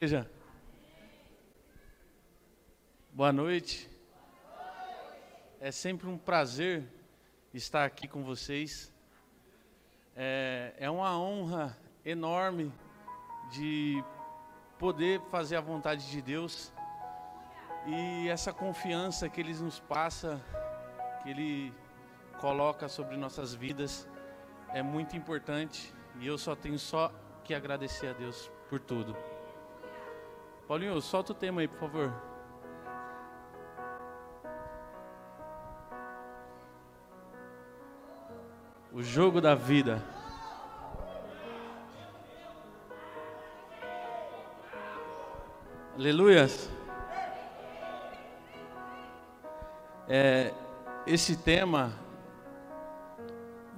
Igreja. Boa noite. É sempre um prazer estar aqui com vocês. É, é uma honra enorme de poder fazer a vontade de Deus e essa confiança que Ele nos passa, que Ele coloca sobre nossas vidas, é muito importante e eu só tenho só que agradecer a Deus por tudo. Paulinho, solta o tema aí, por favor. O jogo da vida. Aleluias. É, esse tema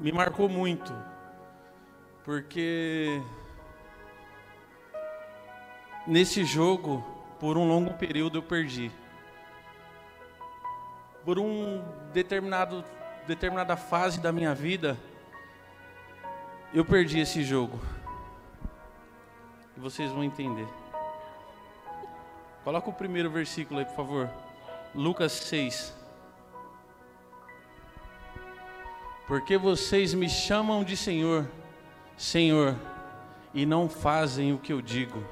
me marcou muito, porque nesse jogo, por um longo período, eu perdi. Por um determinado, determinada fase da minha vida, eu perdi esse jogo. E vocês vão entender. Coloca o primeiro versículo aí, por favor. Lucas 6. Porque vocês me chamam de Senhor, Senhor, e não fazem o que eu digo.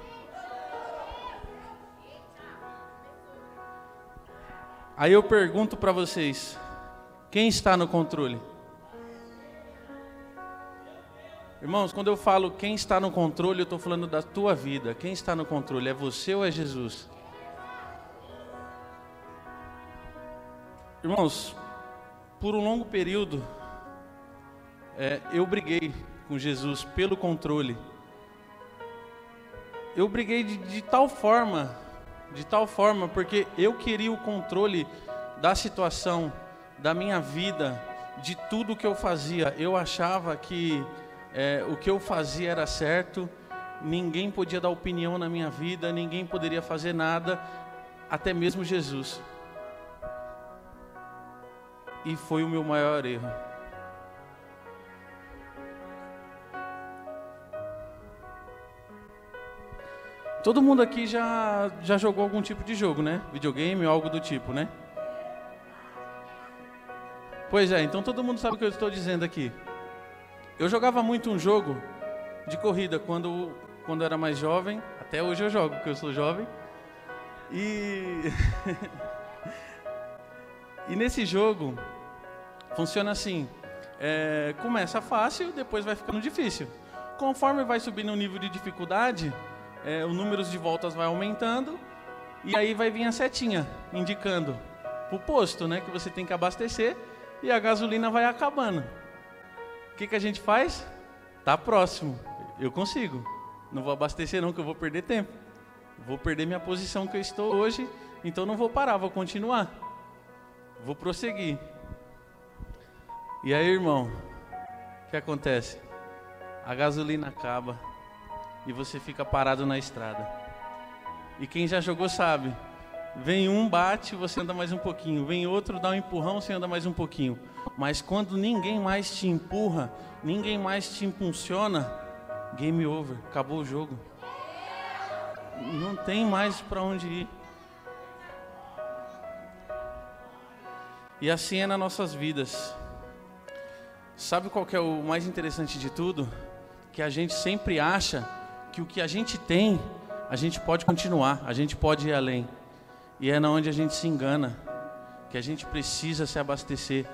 Aí eu pergunto para vocês: quem está no controle? Irmãos, quando eu falo quem está no controle, eu estou falando da tua vida. Quem está no controle? É você ou é Jesus? Irmãos, por um longo período, é, eu briguei com Jesus pelo controle. Eu briguei de, de tal forma de tal forma porque eu queria o controle da situação, da minha vida, de tudo que eu fazia. Eu achava que é, o que eu fazia era certo, ninguém podia dar opinião na minha vida, ninguém poderia fazer nada, até mesmo Jesus. E foi o meu maior erro. Todo mundo aqui já, já jogou algum tipo de jogo, né? Videogame ou algo do tipo, né? Pois é, então todo mundo sabe o que eu estou dizendo aqui. Eu jogava muito um jogo de corrida quando, quando era mais jovem. Até hoje eu jogo, porque eu sou jovem. E. e nesse jogo, funciona assim: é, começa fácil, depois vai ficando difícil. Conforme vai subindo o nível de dificuldade, é, o número de voltas vai aumentando e aí vai vir a setinha indicando o posto, né, que você tem que abastecer e a gasolina vai acabando. O que, que a gente faz? Tá próximo, eu consigo. Não vou abastecer não, que eu vou perder tempo. Vou perder minha posição que eu estou hoje, então não vou parar, vou continuar. Vou prosseguir. E aí, irmão, o que acontece? A gasolina acaba e você fica parado na estrada. E quem já jogou sabe. Vem um, bate, você anda mais um pouquinho. Vem outro, dá um empurrão, você anda mais um pouquinho. Mas quando ninguém mais te empurra, ninguém mais te impulsiona, game over, acabou o jogo. Não tem mais para onde ir. E assim é nas nossas vidas. Sabe qual é o mais interessante de tudo? Que a gente sempre acha que o que a gente tem, a gente pode continuar, a gente pode ir além. E é na onde a gente se engana, que a gente precisa se abastecer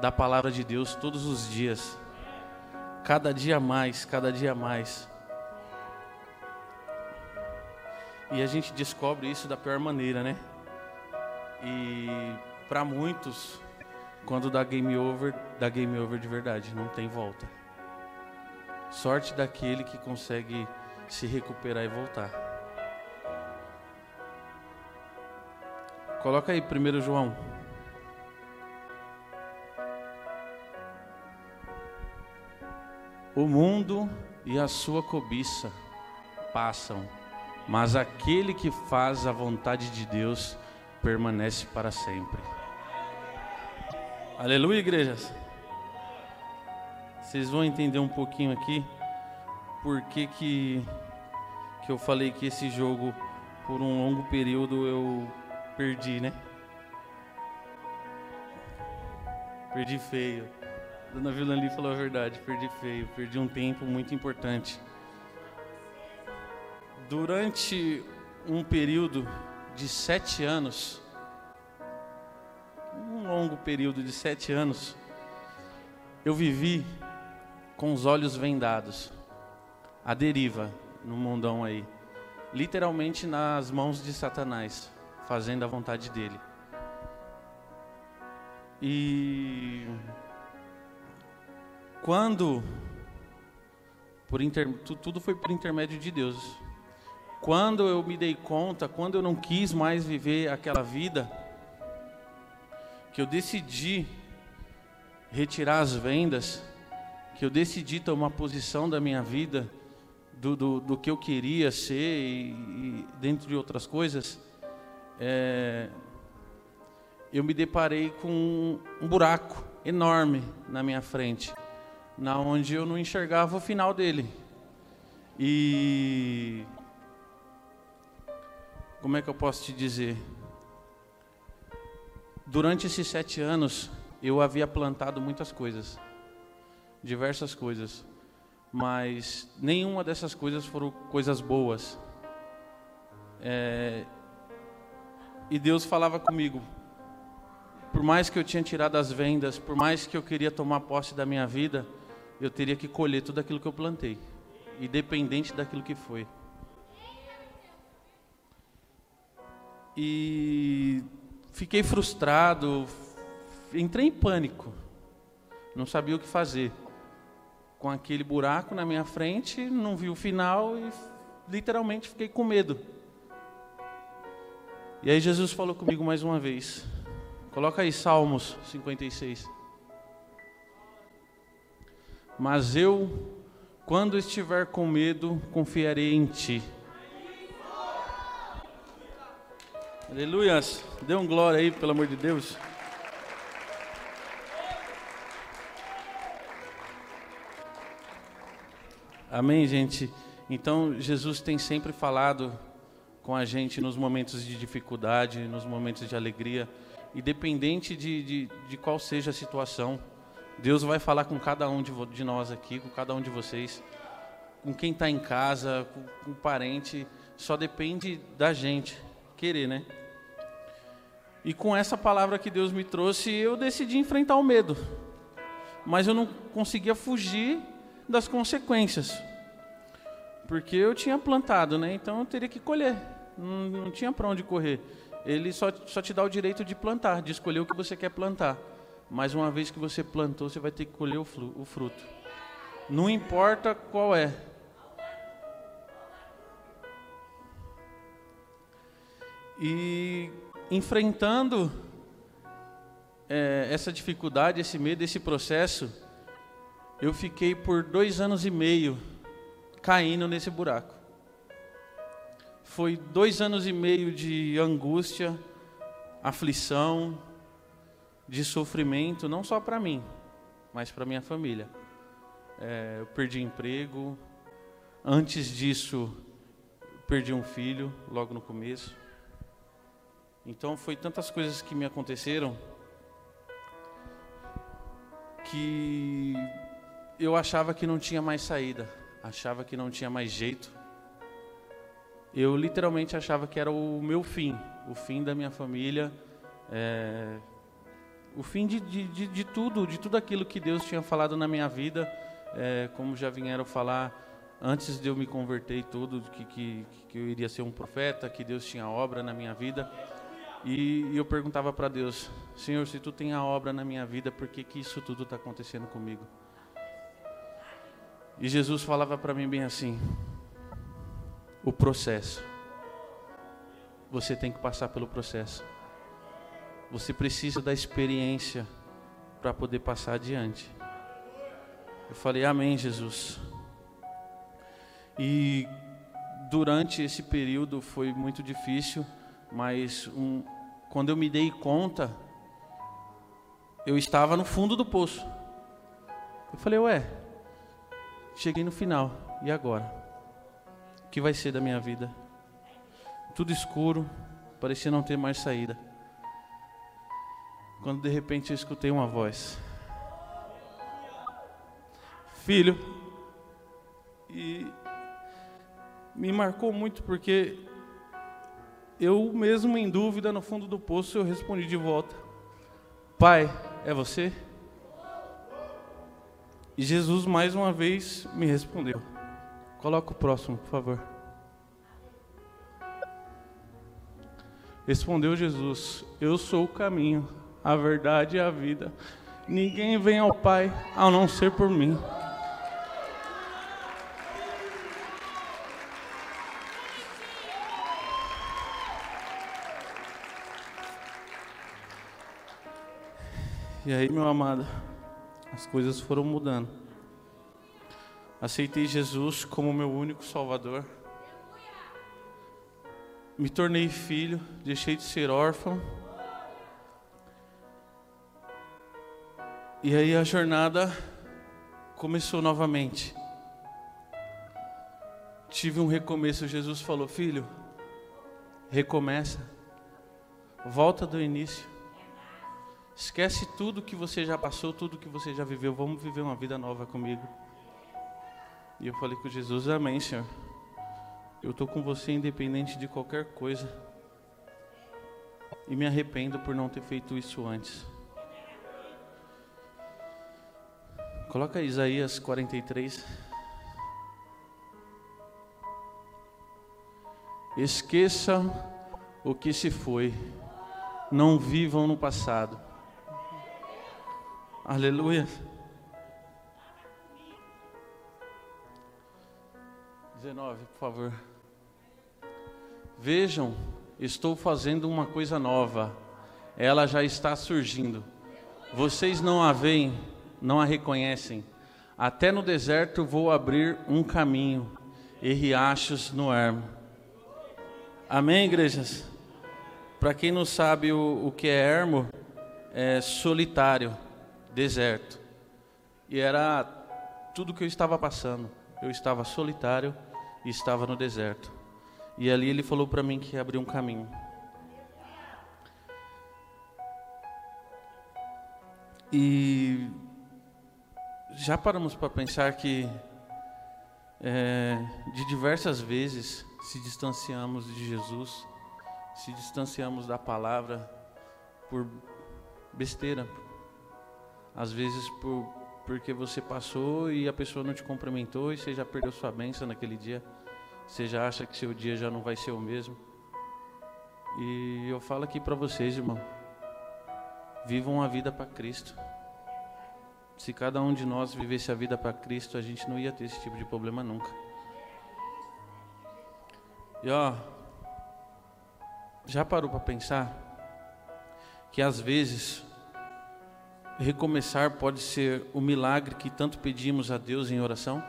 da palavra de Deus todos os dias. Cada dia mais, cada dia mais. E a gente descobre isso da pior maneira, né? E para muitos, quando dá game over, dá game over de verdade, não tem volta. Sorte daquele que consegue se recuperar e voltar. Coloca aí 1 João. O mundo e a sua cobiça passam, mas aquele que faz a vontade de Deus permanece para sempre. Aleluia, igrejas. Vocês vão entender um pouquinho aqui por que, que que eu falei que esse jogo, por um longo período, eu perdi, né? Perdi feio. Dona Vilani falou a verdade, perdi feio, perdi um tempo muito importante. Durante um período de sete anos, um longo período de sete anos, eu vivi com os olhos vendados, à deriva no mundão aí, literalmente nas mãos de Satanás, fazendo a vontade dele. E quando por inter, tudo foi por intermédio de Deus. Quando eu me dei conta, quando eu não quis mais viver aquela vida, que eu decidi retirar as vendas, que eu decidi tomar posição da minha vida, do, do, do que eu queria ser e, e dentro de outras coisas, é, eu me deparei com um buraco enorme na minha frente, na onde eu não enxergava o final dele. E como é que eu posso te dizer? Durante esses sete anos, eu havia plantado muitas coisas, diversas coisas, mas nenhuma dessas coisas foram coisas boas. É, e Deus falava comigo, por mais que eu tinha tirado as vendas, por mais que eu queria tomar posse da minha vida, eu teria que colher tudo aquilo que eu plantei, independente daquilo que foi. E fiquei frustrado, entrei em pânico, não sabia o que fazer. Com aquele buraco na minha frente, não vi o final e literalmente fiquei com medo. E aí Jesus falou comigo mais uma vez. Coloca aí Salmos 56. Mas eu, quando estiver com medo, confiarei em ti. Aleluias. Dê um glória aí, pelo amor de Deus. Amém, gente? Então, Jesus tem sempre falado com a gente nos momentos de dificuldade, nos momentos de alegria independente de, de, de qual seja a situação, Deus vai falar com cada um de, de nós aqui, com cada um de vocês, com quem está em casa, com, com o parente, só depende da gente querer, né? E com essa palavra que Deus me trouxe, eu decidi enfrentar o medo, mas eu não conseguia fugir das consequências, porque eu tinha plantado, né? Então eu teria que colher, não, não tinha para onde correr ele só, só te dá o direito de plantar, de escolher o que você quer plantar. Mas uma vez que você plantou, você vai ter que colher o, flu, o fruto. Não importa qual é. E enfrentando é, essa dificuldade, esse medo, esse processo, eu fiquei por dois anos e meio caindo nesse buraco. Foi dois anos e meio de angústia, aflição, de sofrimento, não só para mim, mas para minha família. É, eu perdi emprego. Antes disso, perdi um filho logo no começo. Então foi tantas coisas que me aconteceram que eu achava que não tinha mais saída, achava que não tinha mais jeito eu literalmente achava que era o meu fim, o fim da minha família, é, o fim de, de, de, de, tudo, de tudo aquilo que Deus tinha falado na minha vida, é, como já vieram falar antes de eu me converter e tudo, que, que, que eu iria ser um profeta, que Deus tinha obra na minha vida. E, e eu perguntava para Deus, Senhor, se Tu tem a obra na minha vida, por que, que isso tudo está acontecendo comigo? E Jesus falava para mim bem assim: o processo. Você tem que passar pelo processo. Você precisa da experiência para poder passar adiante. Eu falei, Amém, Jesus. E durante esse período foi muito difícil, mas um, quando eu me dei conta, eu estava no fundo do poço. Eu falei, ué, cheguei no final, e agora? que vai ser da minha vida. Tudo escuro, parecia não ter mais saída. Quando de repente eu escutei uma voz: Filho, e me marcou muito porque eu mesmo em dúvida no fundo do poço eu respondi de volta: Pai, é você? E Jesus mais uma vez me respondeu. Coloca o próximo, por favor. Respondeu Jesus: Eu sou o caminho, a verdade e a vida. Ninguém vem ao Pai a não ser por mim. E aí, meu amado, as coisas foram mudando. Aceitei Jesus como meu único Salvador. Me tornei filho, deixei de ser órfão. E aí a jornada começou novamente. Tive um recomeço. Jesus falou: Filho, recomeça, volta do início. Esquece tudo que você já passou, tudo que você já viveu. Vamos viver uma vida nova comigo. E eu falei com Jesus: Amém, Senhor. Eu estou com você independente de qualquer coisa. E me arrependo por não ter feito isso antes. Coloca Isaías 43. Esqueça o que se foi. Não vivam no passado. Aleluia. 19, por favor. Vejam, estou fazendo uma coisa nova. Ela já está surgindo. Vocês não a veem, não a reconhecem. Até no deserto vou abrir um caminho e riachos no ermo. Amém, igrejas? Para quem não sabe o, o que é ermo, é solitário deserto. E era tudo que eu estava passando. Eu estava solitário e estava no deserto. E ali ele falou para mim que abriu um caminho. E já paramos para pensar que é, de diversas vezes se distanciamos de Jesus, se distanciamos da palavra por besteira, às vezes por, porque você passou e a pessoa não te cumprimentou e você já perdeu sua bênção naquele dia. Você já acha que seu dia já não vai ser o mesmo. E eu falo aqui para vocês, irmão. Vivam a vida para Cristo. Se cada um de nós vivesse a vida para Cristo, a gente não ia ter esse tipo de problema nunca. E ó, já parou para pensar que às vezes recomeçar pode ser o milagre que tanto pedimos a Deus em oração?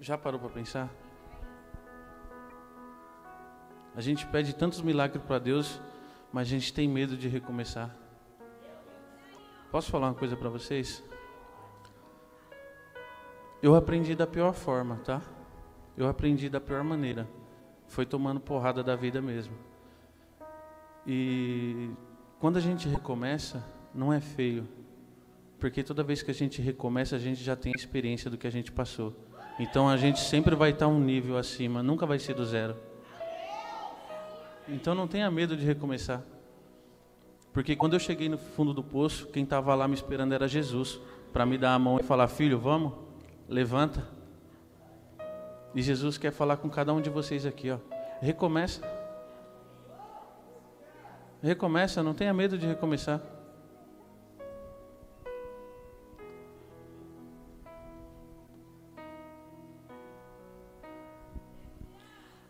Já parou para pensar? A gente pede tantos milagres para Deus, mas a gente tem medo de recomeçar. Posso falar uma coisa para vocês? Eu aprendi da pior forma, tá? Eu aprendi da pior maneira. Foi tomando porrada da vida mesmo. E quando a gente recomeça, não é feio. Porque toda vez que a gente recomeça, a gente já tem experiência do que a gente passou. Então a gente sempre vai estar um nível acima, nunca vai ser do zero. Então não tenha medo de recomeçar. Porque quando eu cheguei no fundo do poço, quem estava lá me esperando era Jesus, para me dar a mão e falar: Filho, vamos, levanta. E Jesus quer falar com cada um de vocês aqui, ó. Recomeça. Recomeça, não tenha medo de recomeçar.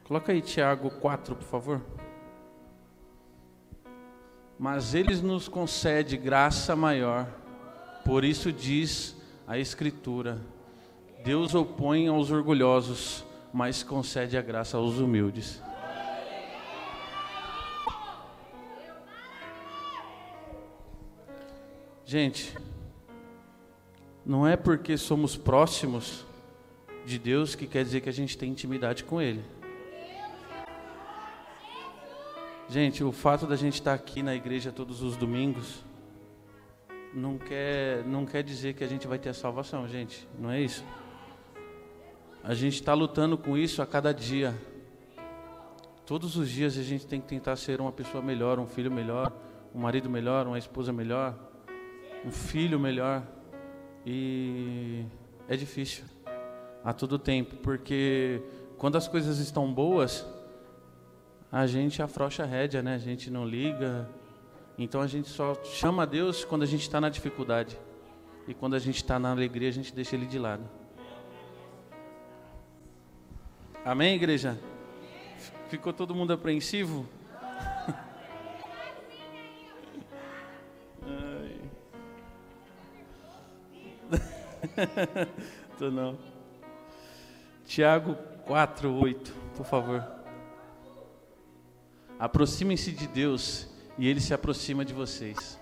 Coloca aí Tiago 4, por favor. Mas eles nos concede graça maior. Por isso diz a Escritura: Deus opõe aos orgulhosos, mas concede a graça aos humildes. Gente, não é porque somos próximos de Deus que quer dizer que a gente tem intimidade com Ele. Gente, o fato da gente estar aqui na igreja todos os domingos não quer, não quer dizer que a gente vai ter a salvação, gente. Não é isso. A gente está lutando com isso a cada dia. Todos os dias a gente tem que tentar ser uma pessoa melhor, um filho melhor, um marido melhor, uma esposa melhor, um filho melhor. E é difícil a todo tempo, porque quando as coisas estão boas, a gente afrouxa a rédea, né? A gente não liga. Então a gente só chama a Deus quando a gente está na dificuldade. E quando a gente está na alegria, a gente deixa Ele de lado. Amém, igreja? Ficou todo mundo apreensivo? Tô não. Tiago 4, 8, por favor. Aproximem-se de Deus e Ele se aproxima de vocês.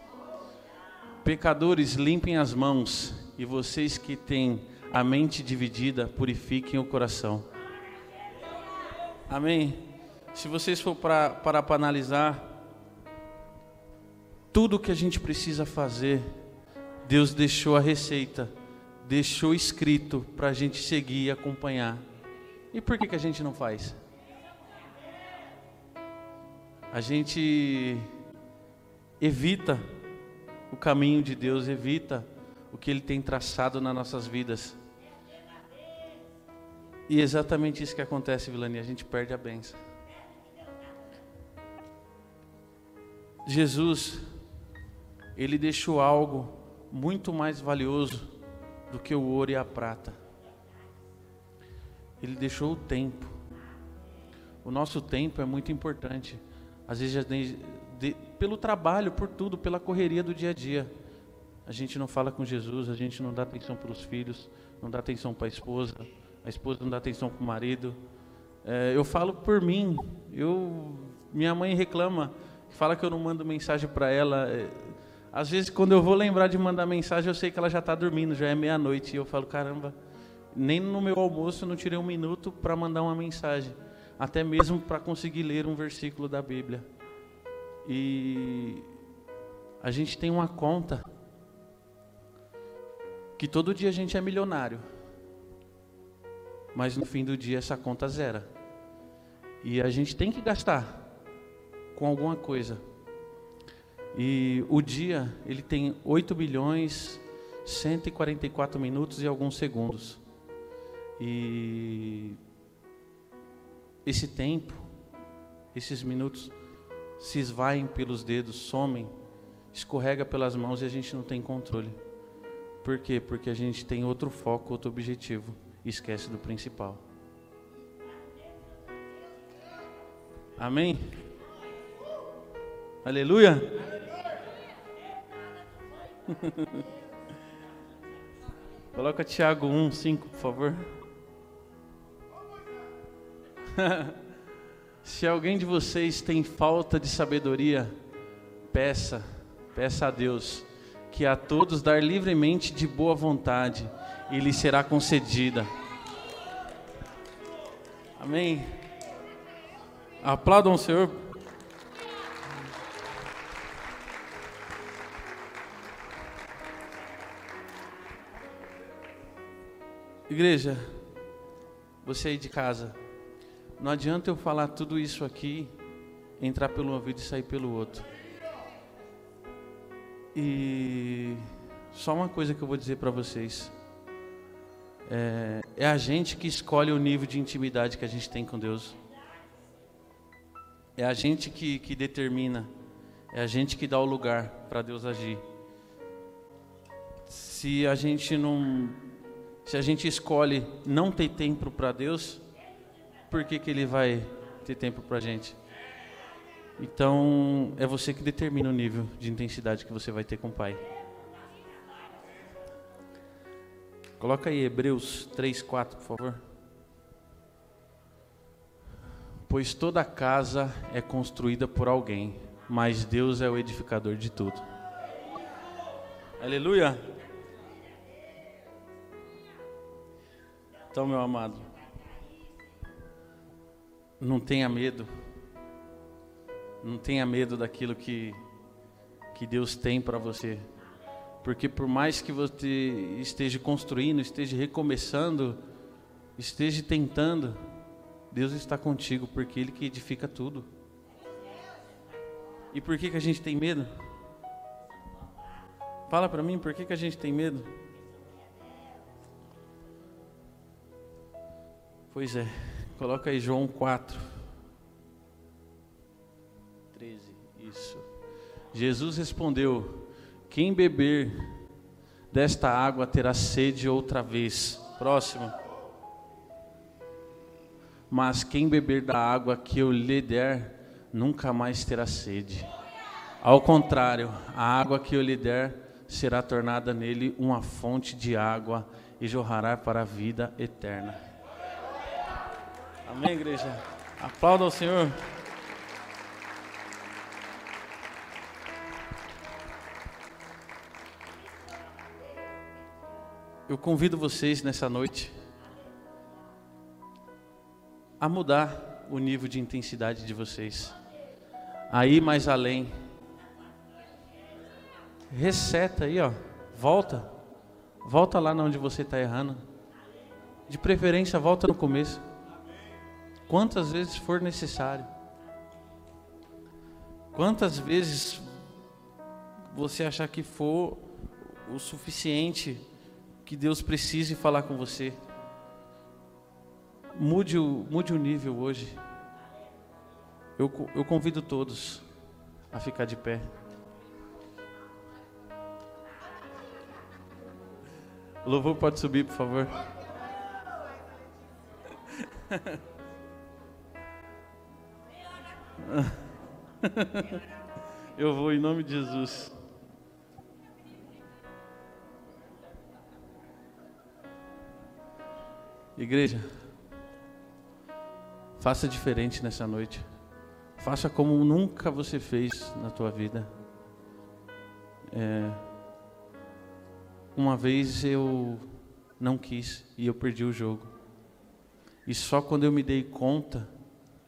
Pecadores, limpem as mãos e vocês que têm a mente dividida, purifiquem o coração. Amém? Se vocês for para, para, analisar, tudo que a gente precisa fazer, Deus deixou a receita deixou escrito para a gente seguir e acompanhar. E por que, que a gente não faz? A gente evita o caminho de Deus, evita o que Ele tem traçado nas nossas vidas. E é exatamente isso que acontece, Vilani, a gente perde a benção. Jesus, Ele deixou algo muito mais valioso do que o ouro e a prata. Ele deixou o tempo. O nosso tempo é muito importante. Às vezes, pelo trabalho, por tudo, pela correria do dia a dia, a gente não fala com Jesus, a gente não dá atenção para os filhos, não dá atenção para a esposa, a esposa não dá atenção para o marido. É, eu falo por mim. Eu, minha mãe reclama, fala que eu não mando mensagem para ela. Às vezes, quando eu vou lembrar de mandar mensagem, eu sei que ela já está dormindo, já é meia-noite. E eu falo, caramba, nem no meu almoço não tirei um minuto para mandar uma mensagem. Até mesmo para conseguir ler um versículo da Bíblia. E a gente tem uma conta que todo dia a gente é milionário. Mas no fim do dia essa conta zera. E a gente tem que gastar com alguma coisa e o dia, ele tem 8 bilhões, 144 minutos e alguns segundos. E esse tempo, esses minutos, se esvaem pelos dedos, somem, escorrega pelas mãos e a gente não tem controle. Por quê? Porque a gente tem outro foco, outro objetivo e esquece do principal. Amém? Aleluia? Coloca Tiago 1, 5, por favor. Se alguém de vocês tem falta de sabedoria, peça, peça a Deus, que a todos dar livremente de boa vontade, e lhe será concedida. Amém. Aplaudam o Senhor. Igreja, você aí de casa, não adianta eu falar tudo isso aqui, entrar pelo ouvido e sair pelo outro. E só uma coisa que eu vou dizer para vocês. É, é, a gente que escolhe o nível de intimidade que a gente tem com Deus. É a gente que, que determina. É a gente que dá o lugar para Deus agir. Se a gente não se a gente escolhe não ter tempo para Deus, por que, que Ele vai ter tempo para a gente? Então, é você que determina o nível de intensidade que você vai ter com o Pai. Coloca aí Hebreus 3, 4, por favor. Pois toda casa é construída por alguém, mas Deus é o edificador de tudo. Aleluia! Então, meu amado, não tenha medo. Não tenha medo daquilo que, que Deus tem para você. Porque por mais que você esteja construindo, esteja recomeçando, esteja tentando, Deus está contigo, porque Ele que edifica tudo. E por que, que a gente tem medo? Fala para mim, por que, que a gente tem medo? Pois é, coloca aí João 4. 13, isso. Jesus respondeu: Quem beber desta água terá sede outra vez. Próximo. Mas quem beber da água que eu lhe der, nunca mais terá sede. Ao contrário, a água que eu lhe der será tornada nele uma fonte de água e jorrará para a vida eterna. Amém, igreja? Aplauda ao Senhor. Eu convido vocês nessa noite a mudar o nível de intensidade de vocês a ir mais além. Reseta aí, ó. Volta. Volta lá onde você está errando. De preferência, volta no começo. Quantas vezes for necessário. Quantas vezes você achar que for o suficiente que Deus precise falar com você. Mude o, mude o nível hoje. Eu, eu convido todos a ficar de pé. O louvor pode subir, por favor. Eu vou em nome de Jesus. Igreja, faça diferente nessa noite. Faça como nunca você fez na tua vida. É, uma vez eu não quis e eu perdi o jogo. E só quando eu me dei conta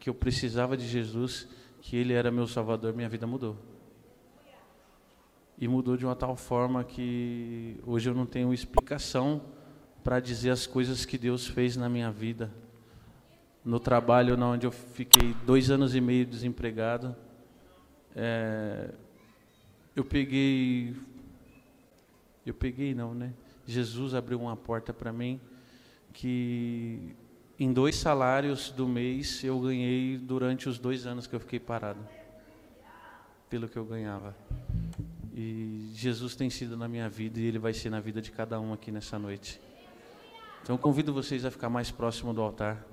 que eu precisava de Jesus, que Ele era meu Salvador, minha vida mudou. E mudou de uma tal forma que hoje eu não tenho explicação para dizer as coisas que Deus fez na minha vida no trabalho onde eu fiquei dois anos e meio desempregado. É, eu peguei, eu peguei não, né? Jesus abriu uma porta para mim que em dois salários do mês eu ganhei durante os dois anos que eu fiquei parado, pelo que eu ganhava. E Jesus tem sido na minha vida e Ele vai ser na vida de cada um aqui nessa noite. Então convido vocês a ficar mais próximo do altar.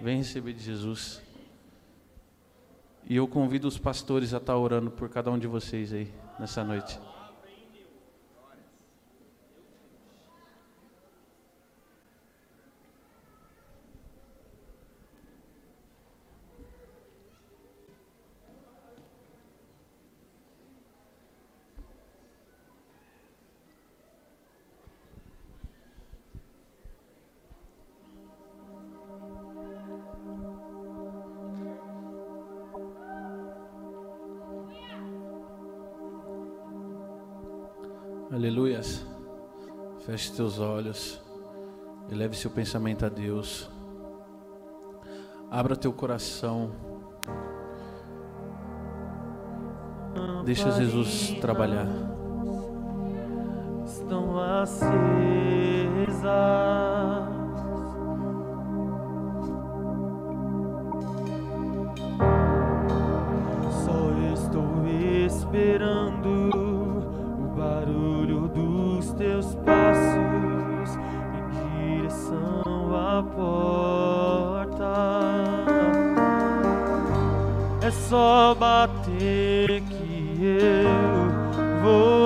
Vem receber de Jesus. E eu convido os pastores a estar orando por cada um de vocês aí nessa noite. Teus olhos. Eleve seu pensamento a Deus. Abra teu coração. Deixa Jesus trabalhar. Estão acesas. Porta. É só bater que eu vou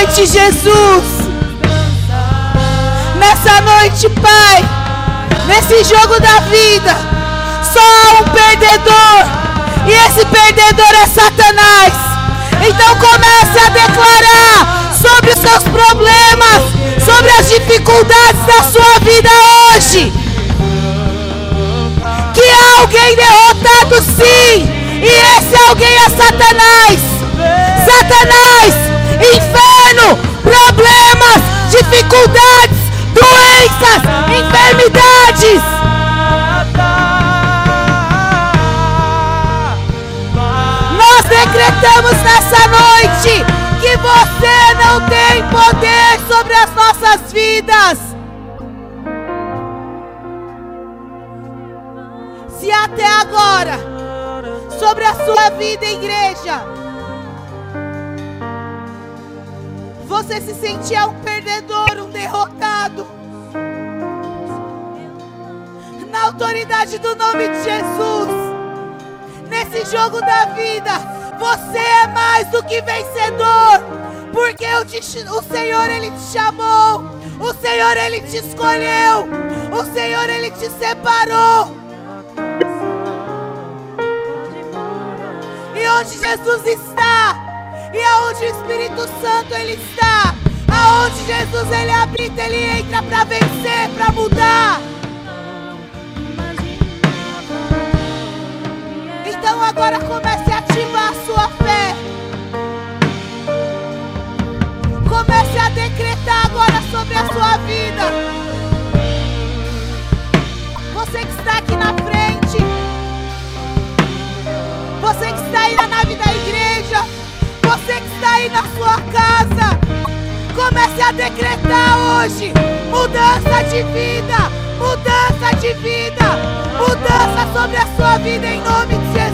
noite, Jesus. Nessa noite, Pai. Nesse jogo da vida. Só há um perdedor. E esse perdedor é Satanás. Então comece a declarar sobre os seus problemas, sobre as dificuldades da sua vida hoje. Que há alguém derrotado sim. E esse alguém é Satanás. Satanás, inferno, problemas, dificuldades, doenças, enfermidades. Nós decretamos nessa noite que você não tem poder sobre as nossas vidas. Se até agora, sobre a sua vida, igreja, você se sentia um perdedor, um derrotado, na autoridade do nome de Jesus. Nesse jogo da vida, você é mais do que vencedor, porque te o Senhor ele te chamou, o Senhor ele te escolheu, o Senhor ele te separou. E onde Jesus está, e aonde o Espírito Santo ele está, aonde Jesus ele habita, ele entra para vencer, para mudar. Então agora comece a ativar a sua fé. Comece a decretar agora sobre a sua vida. Você que está aqui na frente. Você que está aí na sua casa. Comece a decretar hoje mudança de vida, mudança de vida, mudança sobre a sua vida em nome de Jesus.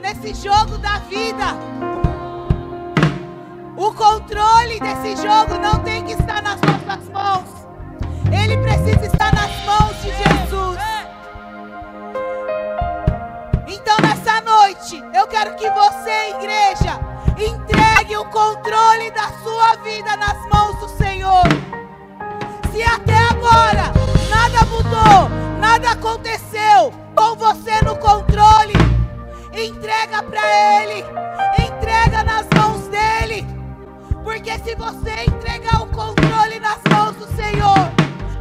Nesse jogo da vida, o controle desse jogo não tem que estar nas nossas mãos. Ele precisa estar nas mãos de Jesus. Então nessa noite, eu quero que você, igreja, entregue o controle da sua vida nas mãos do Senhor. Se até agora nada mudou, nada aconteceu com você no controle, entrega para Ele, entrega nas mãos dele, porque se você entregar o controle nas mãos do Senhor,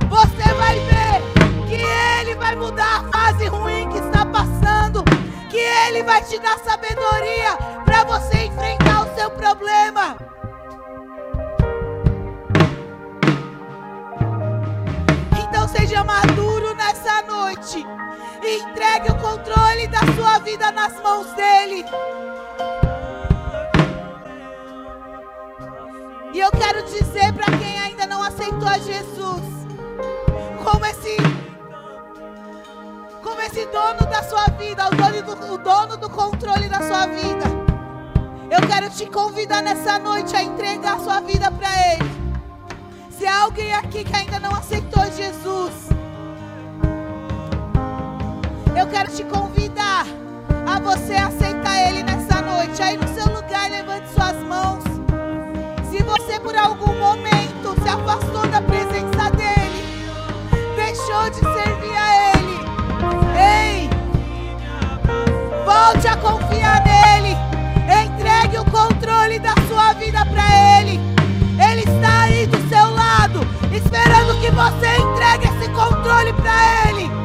você vai ver que Ele vai mudar a fase ruim que está passando, que Ele vai te dar sabedoria para você enfrentar o seu problema. Seja maduro nessa noite e entregue o controle da sua vida nas mãos dele. E eu quero dizer para quem ainda não aceitou a Jesus, como esse como esse dono da sua vida, o dono do, o dono do controle da sua vida. Eu quero te convidar nessa noite a entregar a sua vida para ele. Se há alguém aqui que ainda não aceitou Jesus, eu quero te convidar a você aceitar Ele nessa noite. Aí no seu lugar, levante suas mãos. Se você por algum momento se afastou da presença dEle, deixou de servir a Ele, ei, volte a confiar nele. Entregue o controle da sua vida para Ele. Esperando que você entregue esse controle para Ele.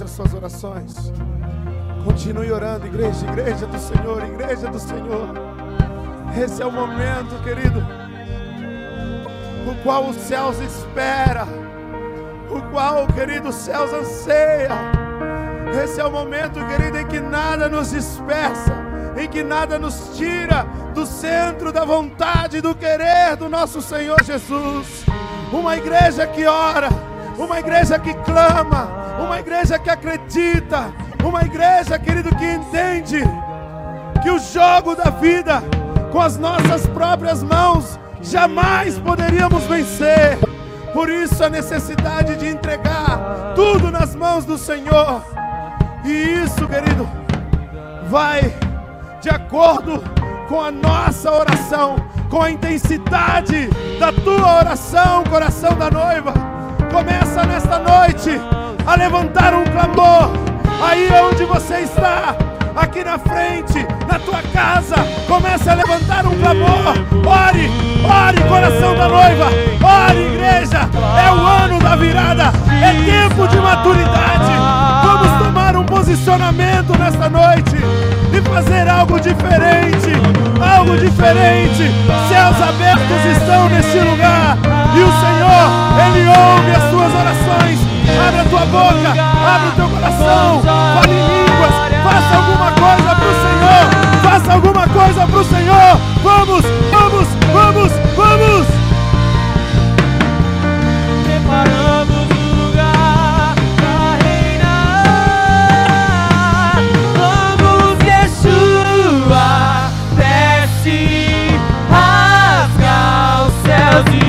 Cesse as suas orações. Continue orando, igreja, igreja do Senhor, igreja do Senhor. Esse é o momento, querido, o qual os céus espera, o qual, querido, os céus anseia. Esse é o momento, querido, em que nada nos dispersa, em que nada nos tira do centro da vontade, do querer do nosso Senhor Jesus. Uma igreja que ora, uma igreja que clama, uma igreja que acredita, uma igreja, querido, que entende que o jogo da vida com as nossas próprias mãos jamais poderíamos vencer. Por isso a necessidade de entregar tudo nas mãos do Senhor. E isso, querido, vai de acordo com a nossa oração, com a intensidade da tua oração, coração da noiva. Começa nesta noite a levantar um clamor aí onde você está aqui na frente, na tua casa. Comece a levantar um clamor. Ore, ore, coração da noiva. Ore, igreja. É o ano da virada. É tempo de maturidade. Posicionamento nesta noite e fazer algo diferente. Algo diferente. Céus abertos estão neste lugar. E o Senhor, Ele ouve as tuas orações. Abra a tua boca, abra o teu coração. Fale em línguas. Faça alguma coisa para o Senhor. Faça alguma coisa para o Senhor. Vamos, vamos, vamos, vamos. Preparamos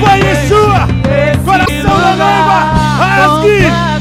enche esse coração da noiva, rasgue.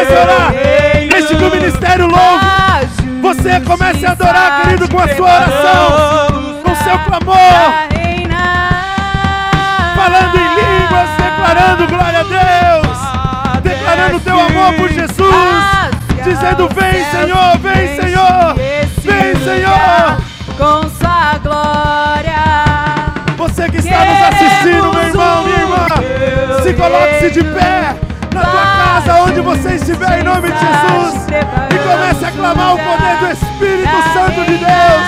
Comece a orar. que o ministério da Você comece a adorar, querido, com a sua oração, com o seu clamor, falando em línguas, declarando glória a Deus, declarando o teu amor por Jesus, dizendo: Vem, Senhor, vem, Senhor, vem, Senhor. Com sua glória. Você que está nos assistindo, meu irmão, minha irmã, se coloque-se de pé onde você estiver, em nome de Jesus, e comece a clamar o poder do Espírito Santo de Deus,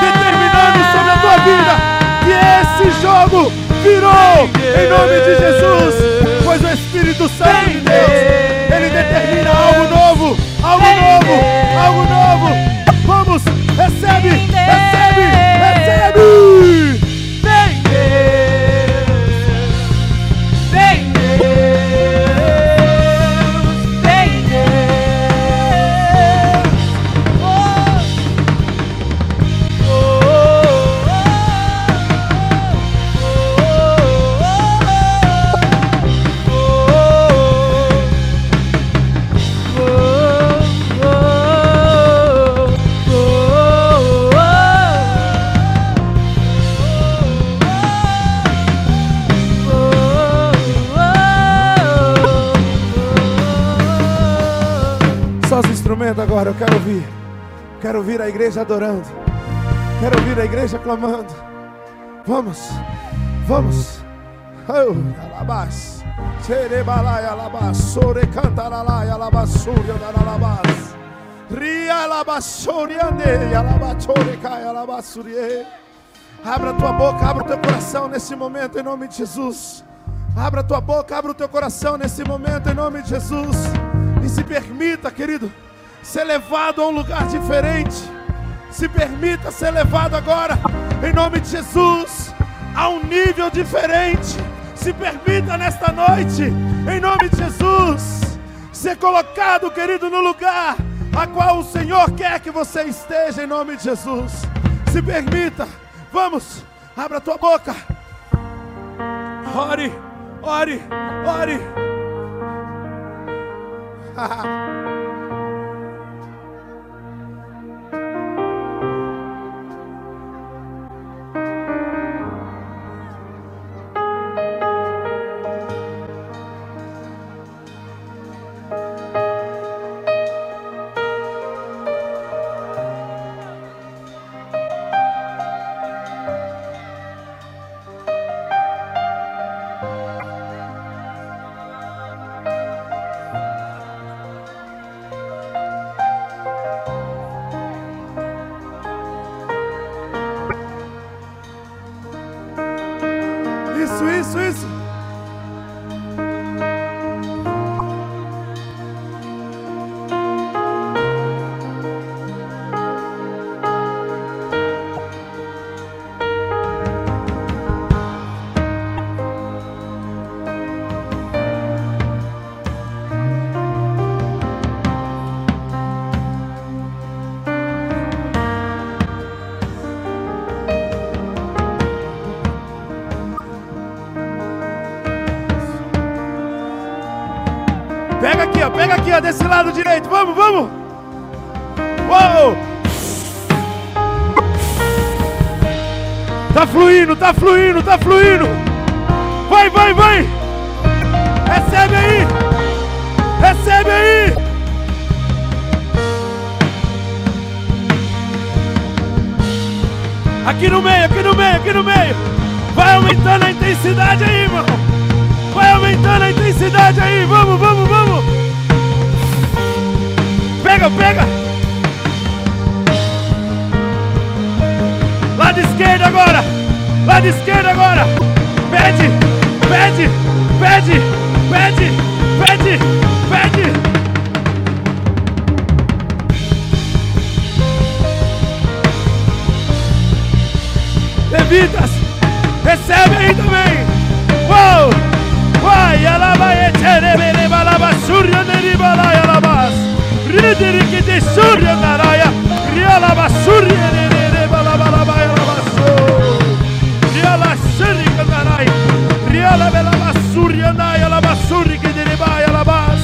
determinando sobre a tua vida que esse jogo virou em nome de Jesus, pois o Espírito Santo de Deus, ele determina algo novo, algo novo, algo novo. Vamos, recebe, recebe. Ouvir a igreja adorando. Quero ouvir a igreja clamando. Vamos, vamos. Alabás. Alabás. Alabás. Ria. Abra tua boca, abra o teu coração nesse momento em nome de Jesus. Abra tua boca, abra o teu coração nesse momento em nome de Jesus. E se permita, querido, ser levado a um lugar diferente. Se permita ser levado agora, em nome de Jesus, a um nível diferente. Se permita nesta noite, em nome de Jesus, ser colocado, querido, no lugar a qual o Senhor quer que você esteja, em nome de Jesus. Se permita, vamos, abra a tua boca. Ore, ore, ore. Pega aqui, ó. Pega aqui, ó. Desse lado direito. Vamos, vamos. Uou! Tá fluindo, tá fluindo, tá fluindo. Vai, vai, vai. Recebe aí. Recebe aí. Aqui no meio, aqui no meio, aqui no meio. Vai aumentando a intensidade aí, irmão. Vai aumentando a intensidade aí. Vamos, vamos, vamos. Pega, pega. Lado esquerdo agora. Lado esquerdo agora. Pede, pede, pede, pede, pede, pede. Levitas, recebe aí também. Uou! Raba yalaba yetere beni balaba surya neri bala yalabas. Rideri gidi surya naraya. Riyalaba surya neri bala bala bala yalabas. Riyala surya naray. Riyala belaba surya na yalaba surya gidi ba yalabas.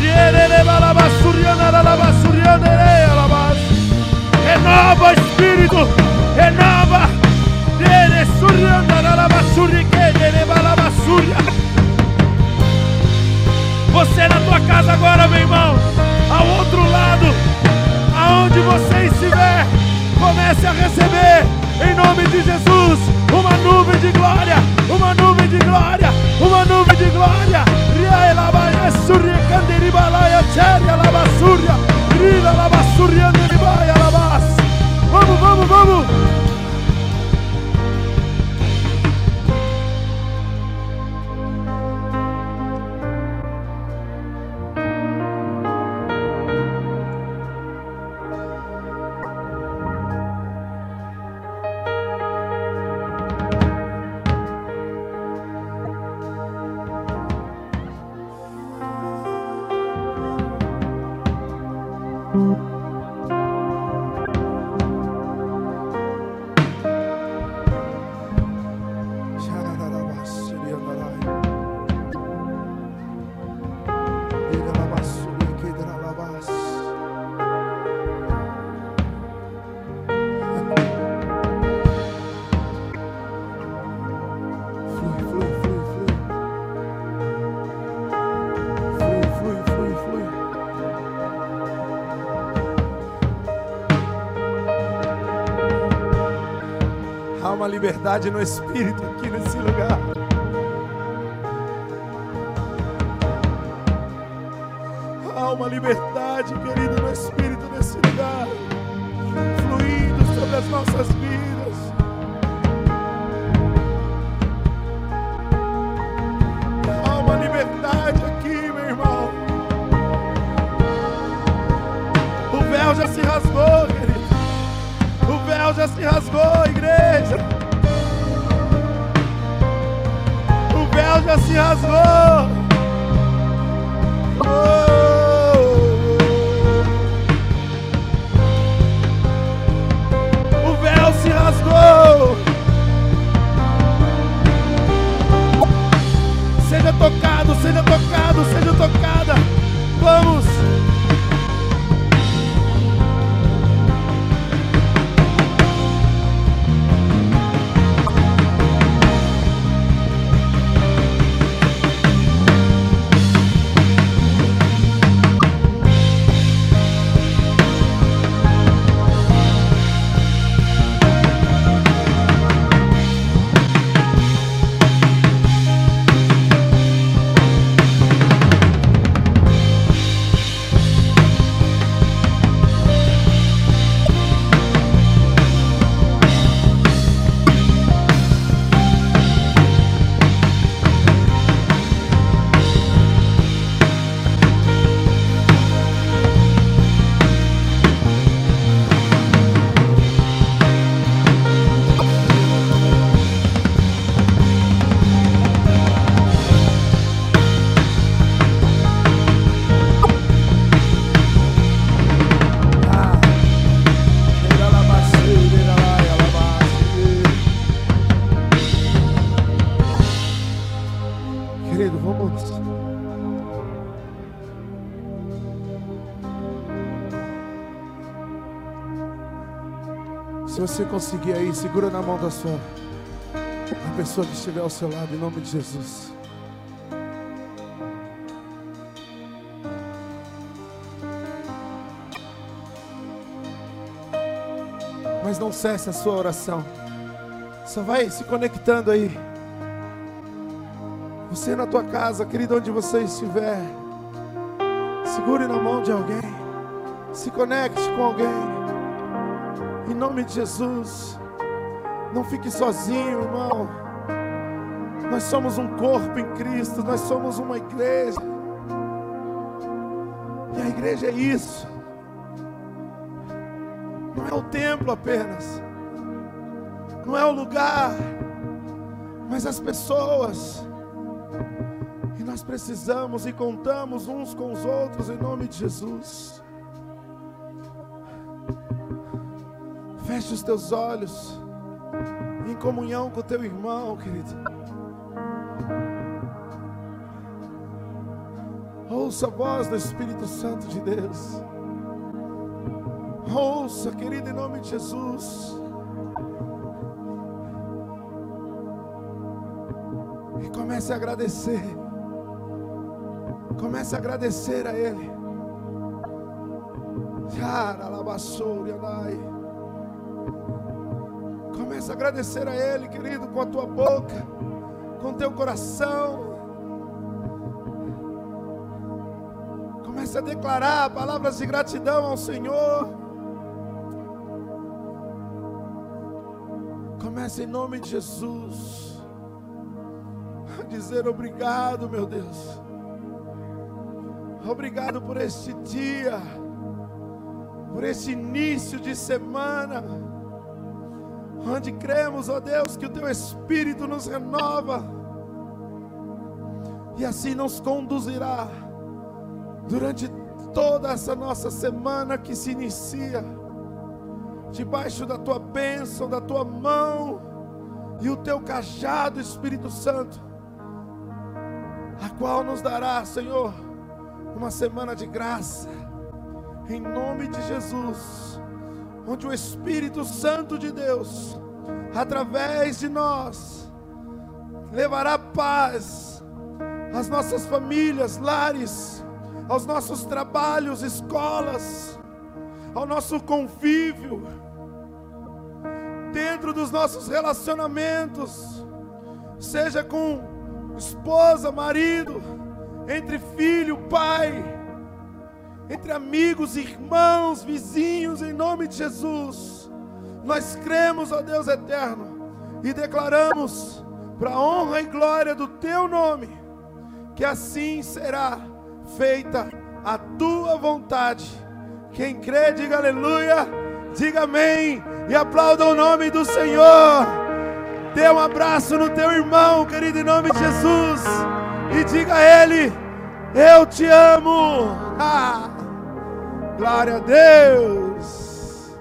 Riyere balaba surya naralaba surya nere yalabas. Renova Espírito, renova Você na tua casa agora, meu irmão, ao outro lado, aonde você estiver, comece a receber, em nome de Jesus, uma nuvem de glória, liberdade no Espírito aqui nesse lugar. Há uma liberdade, querido, no Espírito nesse lugar, fluindo sobre as nossas vidas. Há uma liberdade aqui, meu irmão. O véu já se rasgou, querido. O véu já se rasgou, igreja. Já se rasgou. Oh. O véu se rasgou. Seja tocado, seja tocado, seja tocada. Vamos. Você conseguir aí, segura na mão da sua a pessoa que estiver ao seu lado, em nome de Jesus. Mas não cesse a sua oração. Só vai se conectando aí. Você na tua casa, querido, onde você estiver. Segure na mão de alguém. Se conecte com alguém. Em nome de Jesus. Não fique sozinho, irmão. Nós somos um corpo em Cristo, nós somos uma igreja. E a igreja é isso. Não é o templo apenas. Não é o lugar, mas as pessoas. E nós precisamos e contamos uns com os outros em nome de Jesus. Feche os teus olhos em comunhão com o teu irmão, querido. Ouça a voz do Espírito Santo de Deus. Ouça, querido, em nome de Jesus. E comece a agradecer. Comece a agradecer a Ele. Yara, labassou, yanai. Comece a agradecer a Ele, querido, com a tua boca, com o teu coração. Comece a declarar palavras de gratidão ao Senhor. Comece em nome de Jesus a dizer obrigado, meu Deus. Obrigado por este dia, por este início de semana onde cremos, ó Deus, que o Teu Espírito nos renova e assim nos conduzirá durante toda essa nossa semana que se inicia, debaixo da Tua bênção, da Tua mão e o Teu cajado, Espírito Santo, a qual nos dará, Senhor, uma semana de graça, em nome de Jesus onde o Espírito Santo de Deus, através de nós, levará paz às nossas famílias, lares, aos nossos trabalhos, escolas, ao nosso convívio, dentro dos nossos relacionamentos, seja com esposa, marido, entre filho, pai, entre amigos, irmãos, vizinhos, em nome de Jesus. Nós cremos, ó Deus eterno, e declaramos, para a honra e glória do Teu nome, que assim será feita a Tua vontade. Quem crê, diga aleluia, diga amém e aplauda o nome do Senhor. Dê um abraço no teu irmão, querido, em nome de Jesus, e diga a Ele: Eu te amo. Ah. Glória a Deus.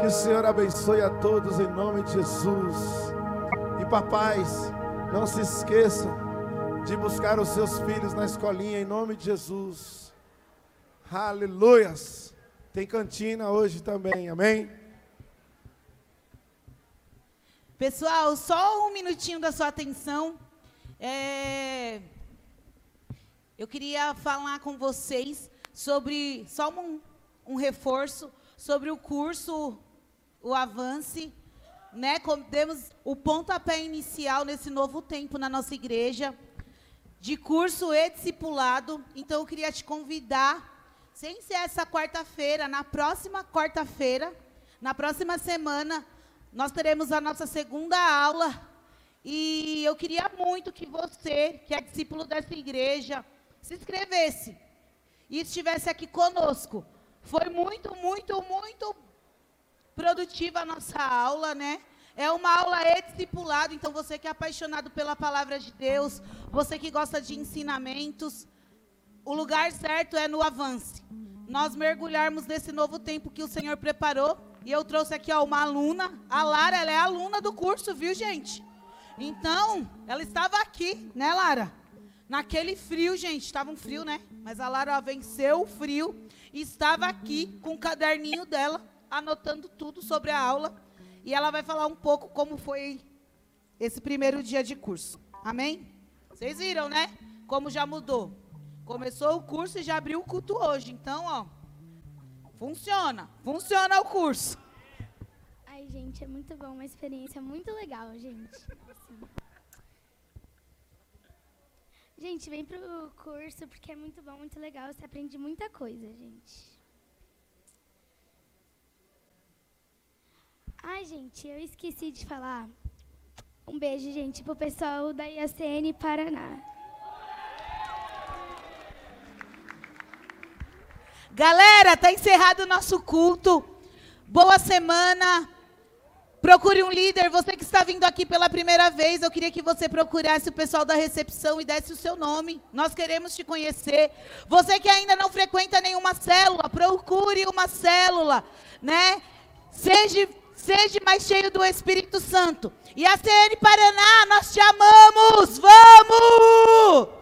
Que o Senhor abençoe a todos em nome de Jesus. E papais, não se esqueçam de buscar os seus filhos na escolinha em nome de Jesus. Aleluias. Tem cantina hoje também, amém? Pessoal, só um minutinho da sua atenção. É... Eu queria falar com vocês sobre só um, um reforço sobre o curso, o avance, né? Demos o pontapé inicial nesse novo tempo na nossa igreja de curso e discipulado. Então eu queria te convidar, sem ser essa quarta-feira, na próxima quarta-feira, na próxima semana, nós teremos a nossa segunda aula. E eu queria muito que você, que é discípulo dessa igreja, se inscrevesse e estivesse aqui conosco. Foi muito, muito, muito produtiva a nossa aula, né? É uma aula discipulado, então você que é apaixonado pela palavra de Deus, você que gosta de ensinamentos, o lugar certo é no avance. Nós mergulharmos nesse novo tempo que o Senhor preparou. E eu trouxe aqui ó, uma aluna, a Lara, ela é aluna do curso, viu, gente? Então, ela estava aqui, né, Lara? Naquele frio, gente, estava um frio, né? Mas a Lara venceu o frio e estava aqui com o caderninho dela, anotando tudo sobre a aula. e ela vai falar um pouco como foi esse primeiro dia de curso. Amém? Vocês viram, né? Como já mudou. Começou o curso e já abriu o culto hoje. Então, ó, funciona. Funciona o curso. Ai, gente, é muito bom, uma experiência muito legal, gente. Assim. Gente, vem pro curso porque é muito bom, muito legal, você aprende muita coisa, gente. Ai, gente, eu esqueci de falar. Um beijo, gente, pro pessoal da IACN Paraná. Galera, tá encerrado o nosso culto. Boa semana. Procure um líder. Você que está vindo aqui pela primeira vez, eu queria que você procurasse o pessoal da recepção e desse o seu nome. Nós queremos te conhecer. Você que ainda não frequenta nenhuma célula, procure uma célula, né? Seja Seja mais cheio do Espírito Santo. E a CN Paraná, nós te amamos. Vamos!